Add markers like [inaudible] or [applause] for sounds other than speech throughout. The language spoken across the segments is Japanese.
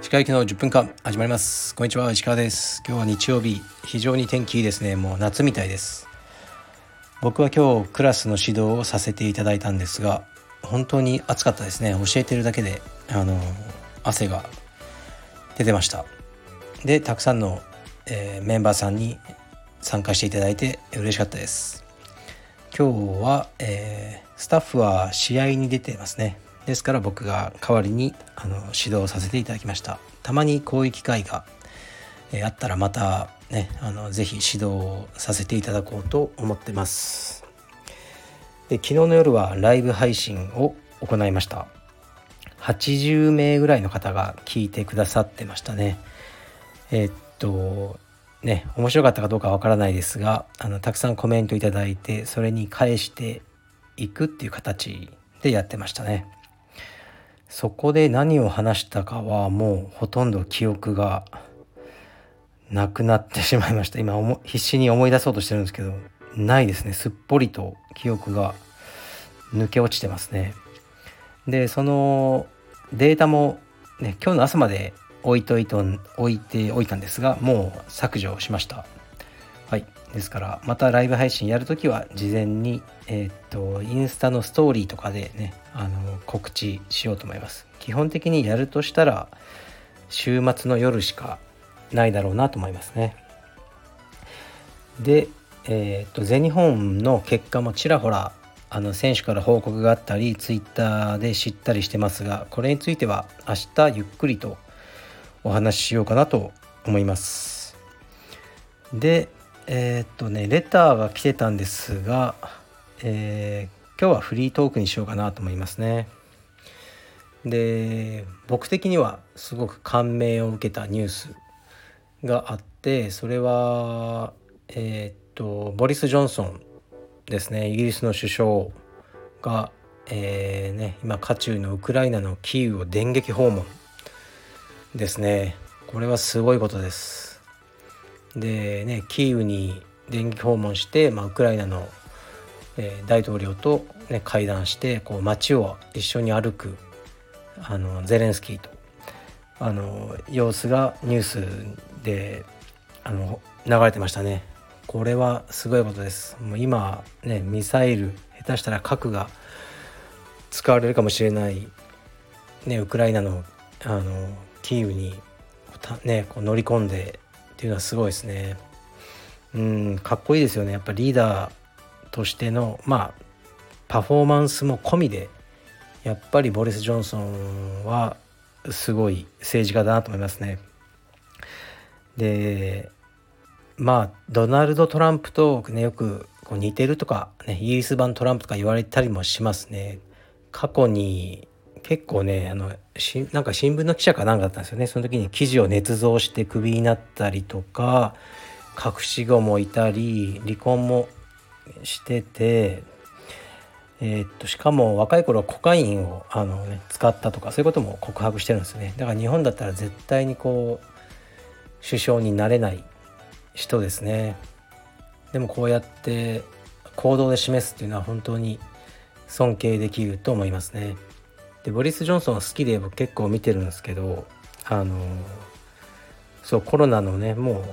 石川行きの10分間始まります。こんにちは石川です今日は日曜日非常に天気いいですね。もう夏みたいです。僕は今日クラスの指導をさせていただいたんですが本当に暑かったですね。教えてるだけであの汗が出てました。でたくさんの、えー、メンバーさんに参加していただいて嬉しかったです。今日は、えー、スタッフは試合に出てますね。ですから僕が代わりにあの指導させていただきました。たまにこういう機会が、えー、あったらまたねあのぜひ指導させていただこうと思ってます。で昨日の夜はライブ配信を行いました。80名ぐらいの方が聞いてくださってましたね。えー、っとね面白かったかどうかわからないですがあのたくさんコメントいただいてそれに返していくっていう形でやってましたね。そこで何を話したかはもうほとんど記憶がなくなってしまいました。今必死に思い出そうとしてるんですけどないですね。すっぽりと記憶が抜け落ちてますね。でそのデータも、ね、今日の朝まで置いといと置いておいたんですがもう削除しました。はい。ですからまたライブ配信やるときは事前にえー、っとインスタのストーリーとかでねあの告知しようと思います。基本的にやるとしたら週末の夜しかないだろうなと思いますね。でえー、っと全日本の結果もちらほらあの選手から報告があったりツイッターで知ったりしてますがこれについては明日ゆっくりとお話ししようかなと思います。でえー、っとねレターが来てたんですが、えー、今日はフリートークにしようかなと思いますね。で僕的にはすごく感銘を受けたニュースがあってそれはえー、っとボリス・ジョンソンですね。イギリスの首相が、えーね、今渦中のウクライナのキーウを電撃訪問。ですね。これはすごいことです。でねキーウに電撃訪問して、まあ、ウクライナの、えー、大統領と、ね、会談してこう街を一緒に歩くあのゼレンスキーとあの様子がニュースであの流れてましたね。これはすごいことです。もう今ねミサイル下手したら核が使われるかもしれないねウクライナのあのキーウにねこう乗り込んでっていうのはすごいですね。うんかっこいいですよね。やっぱリーダーとしてのまあパフォーマンスも込みでやっぱりボリス・ジョンソンはすごい政治家だなと思いますね。でまあドナルド・トランプと、ね、よくこう似てるとか、ね、イギリス版トランプとか言われたりもしますね。過去に結構ねあのしなんか新聞の記者かなんかだったんですよね。その時に記事を捏造してクビになったりとか隠し子もいたり離婚もしててえー、っとしかも若い頃はコカインをあの、ね、使ったとかそういうことも告白してるんですね。だから日本だったら絶対にこう首相になれない人ですね。でもこうやって行動で示すっていうのは本当に尊敬できると思いますね。でボリス・ジョンソンは好きで僕結構見てるんですけどあのそうコロナのねもう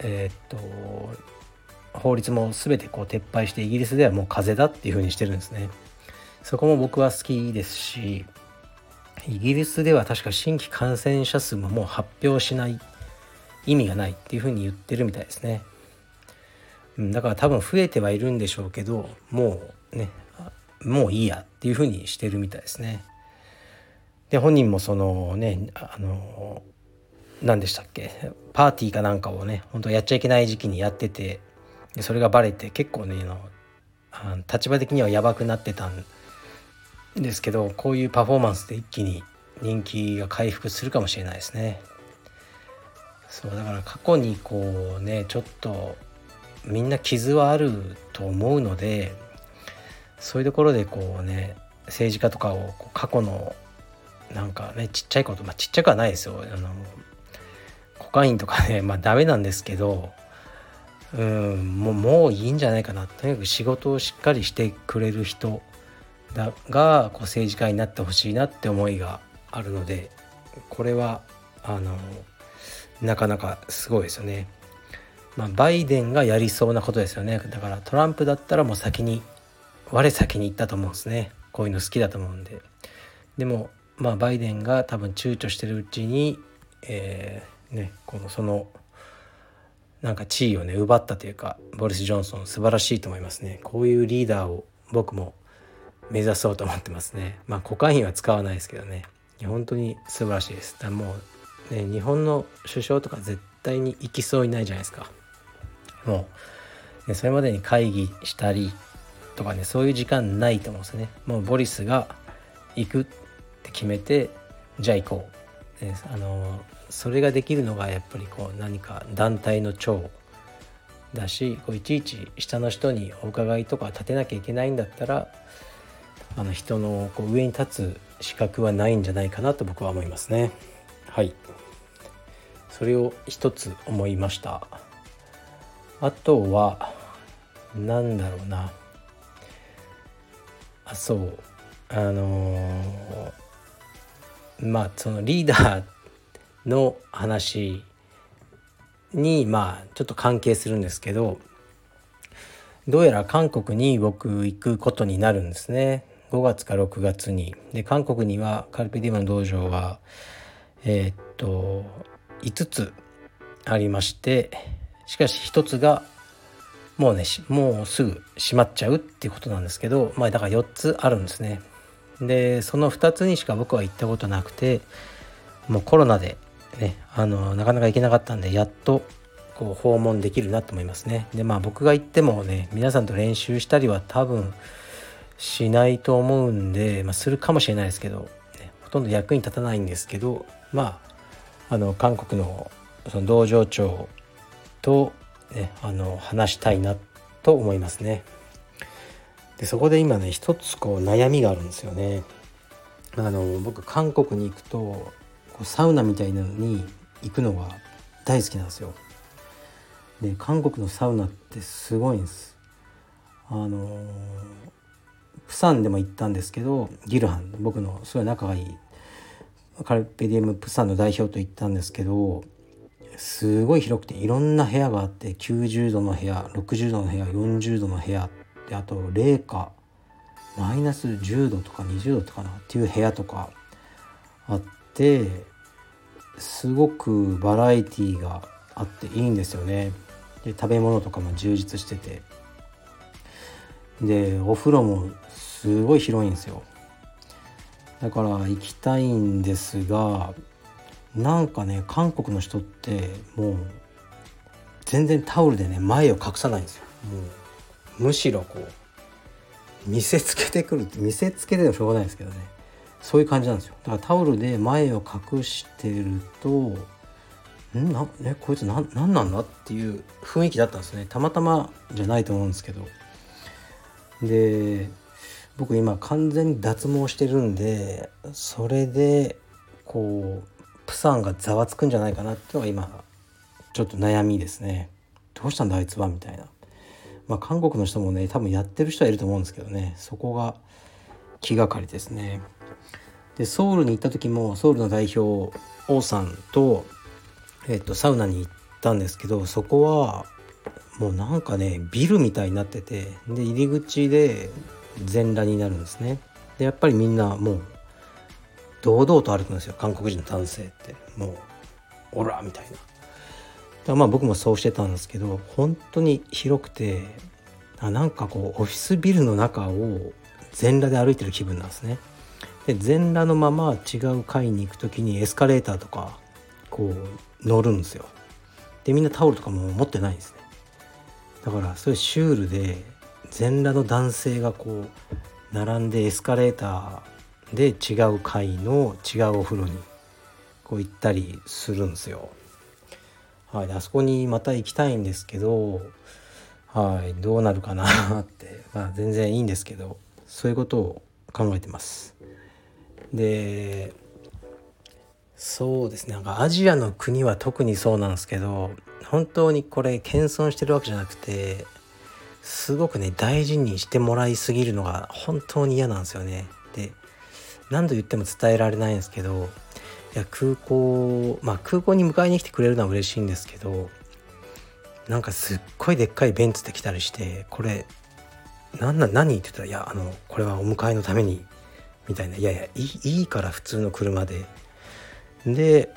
えー、っと法律も全てこう撤廃してイギリスではもう風邪だっていう風にしてるんですね。そこも僕は好きですしイギリスでは確か新規感染者数ももう発表しない意味がないっていう風に言ってるみたいですね、だから多分増えてはいるんでしょうけどもうねもういいやっていうふうにしてるみたいですね。で本人もそのねあの何でしたっけ？パーティーかなんかをね本当やっちゃいけない時期にやっててでそれがバレて結構ねあの立場的にはやばくなってたんですけどこういうパフォーマンスで一気に人気が回復するかもしれないですね。そうだから過去にこうねちょっとみんな傷はあると思うのでそういうところでこうね政治家とかを過去のなんかねちっちゃいことまあちっちゃくはないですよあのコカインとかね [laughs] まあダメなんですけどうんもうもういいんじゃないかなとにかく仕事をしっかりしてくれる人だがこう政治家になってほしいなって思いがあるのでこれはあのなかなかすごいですよね。まあ、バイデンがやりそうなことですよねだからトランプだったらもう先に我先に行ったと思うんですね。こういうの好きだと思うんで。でもまあバイデンが多分躊躇してるうちに、えー、ねこのそのなんか地位をね奪ったというかボリス・ジョンソン素晴らしいと思いますね。こういうリーダーを僕も目指そうと思ってますね。まあコカインは使わないですけどね。本当に素晴らしいです。だもうね日本の首相とか絶対に行きそうにないじゃないですか。もう、ね、それまでに会議したりとかねそういう時間ないと思うんですね。もうボリスが行くって決めてじゃあ行こう、ね、あのそれができるのがやっぱりこう何か団体の長だしこういちいち下の人にお伺いとか立てなきゃいけないんだったらあの人のこう上に立つ資格はないんじゃないかなと僕は思いますね。はい。それを一つ思いました。あとは何だろうな。あそう。あのー、まあそのリーダーの話にまあちょっと関係するんですけどどうやら韓国に僕行くことになるんですね。5月か6月に。で韓国にはカルピディマの道場がえー、っと5つありましてしかし1つがもうねもうすぐ閉まっちゃうっていうことなんですけどまあだから4つあるんですね。でその2つにしか僕は行ったことなくてもうコロナでねあのなかなか行けなかったんでやっとこう訪問できるなと思いますね。でまあ僕が行ってもね皆さんと練習したりは多分しないと思うんで、まあ、するかもしれないですけど、ね、ほとんど役に立たないんですけどまああの韓国のその道場長と、ね、あの話したいなと思いますね。でそこで今ね一つこう悩みがあるんですよね。あの僕韓国に行くとこうサウナみたいなのに行くのが大好きなんですよ。で韓国のサウナってすごいんです。あのプサンでも行ったんですけどギルハン僕のすごい仲がいいカルペディエムプサンの代表と行ったんですけどすごい広くていろんな部屋があって90度の部屋60度の部屋40度の部屋であと零下マイナス10度とか20度とかなっていう部屋とかあってすごくバラエティーがあっていいんですよね。で食べ物とかも充実しててでお風呂もすごい広いんですよだから行きたいんですがなんかね韓国の人ってもう全然タオルでね前を隠さないんですよ。もうむしろこう見せつけてくる見せつけてもしょうがないですけどね。そういう感じなんですよ。だからタオルで前を隠してるとんなえこいつ何なんだっていう雰囲気だったんですね。たまたまじゃないと思うんですけど。で僕今完全に脱毛してるんでそれでこうプサンがざわつくんじゃないかなっていうのが今ちょっと悩みですね。どうしたんだあいつはみたいな。まあ韓国の人もね多分やってる人はいると思うんですけどね。そこが気がかりですね。でソウルに行った時もソウルの代表王さんと,、えー、とサウナに行ったんですけどそこはもうなんかねビルみたいになっててで入り口で全裸になるんですね。でやっぱりみんなもう堂々と歩くんですよ韓国人の男性って。もうオラみたいな。だまあ僕もそうしてたんですけど本当に広くてあなんかこうオフィスビルの中を全裸で歩いてる気分なんですね。で全裸のまま違う階に行く時にエスカレーターとかこう乗るんですよ。でみんなタオルとかも持ってないんですね。だからそういうシュールで全裸の男性がこう並んでエスカレーターで違う階の違うお風呂にこう行ったりするんですよ。はい、あそこにまた行きたいんですけど、はい、どうなるかなって、まあ、全然いいんですけどそういうことを考えてます。でそうですねなんかアジアの国は特にそうなんですけど本当にこれ謙遜してるわけじゃなくてすごくね大事にしてもらいすぎるのが本当に嫌なんですよね。何度言っても伝えられないんですけどいや空港まあ空港に迎えに来てくれるのは嬉しいんですけどなんかすっごいでっかいベンツで来たりしてこれ何な何って言ったら「いやあのこれはお迎えのために」みたいな「いやいやいいいいから普通の車で」で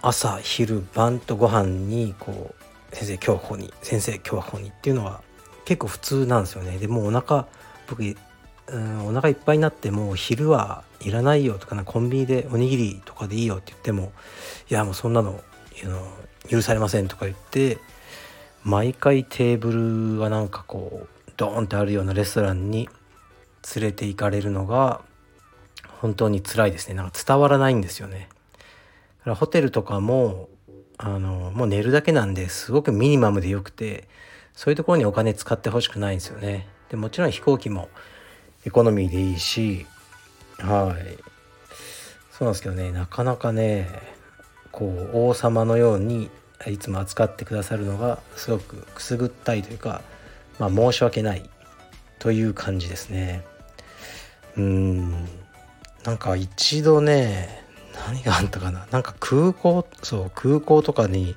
朝昼晩とご飯にこう「先生今日はここに先生今日はここに」っていうのは結構普通なんですよね。でもお腹僕うんお腹いっぱいになっても昼はいらないよとかなコンビニでおにぎりとかでいいよって言ってもいやもうそんなの許されませんとか言って毎回テーブルがなんかこうドーンってあるようなレストランに連れて行かれるのが本当に辛いですね。なんか伝わらないんですよね。だからホテルとかもあのもう寝るだけなんですごくミニマムでよくてそういうところにお金使ってほしくないんですよね。でもちろん飛行機もエコノミーでいいしはい。そうなんですけどねなかなかねこう王様のようにいつも扱ってくださるのがすごくくすぐったいというか、まあ、申し訳ないという感じですね。うん。なんか一度ね何があったかな。なんか空港そう空港とかに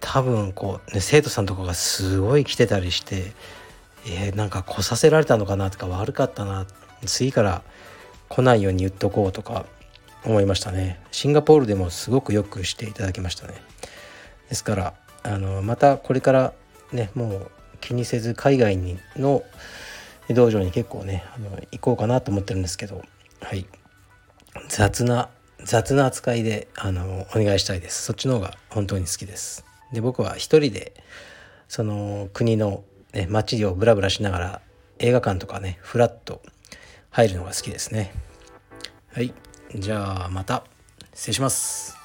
多分こう、ね、生徒さんとかがすごい来てたりしてえー、なんか来させられたのかなとか悪かったな次から来ないように言っとこうとか思いましたね。シンガポールでもすごくよくしていただきましたね。ですからあのまたこれからねもう気にせず海外にの道場に結構ねあの行こうかなと思ってるんですけどはい。雑な雑な扱いであのお願いしたいです。そっちの方が本当に好きです。で僕は一人でその国のね、街をブラブラしながら映画館とかねフラッと入るのが好きですね。はい。じゃあまた。失礼します。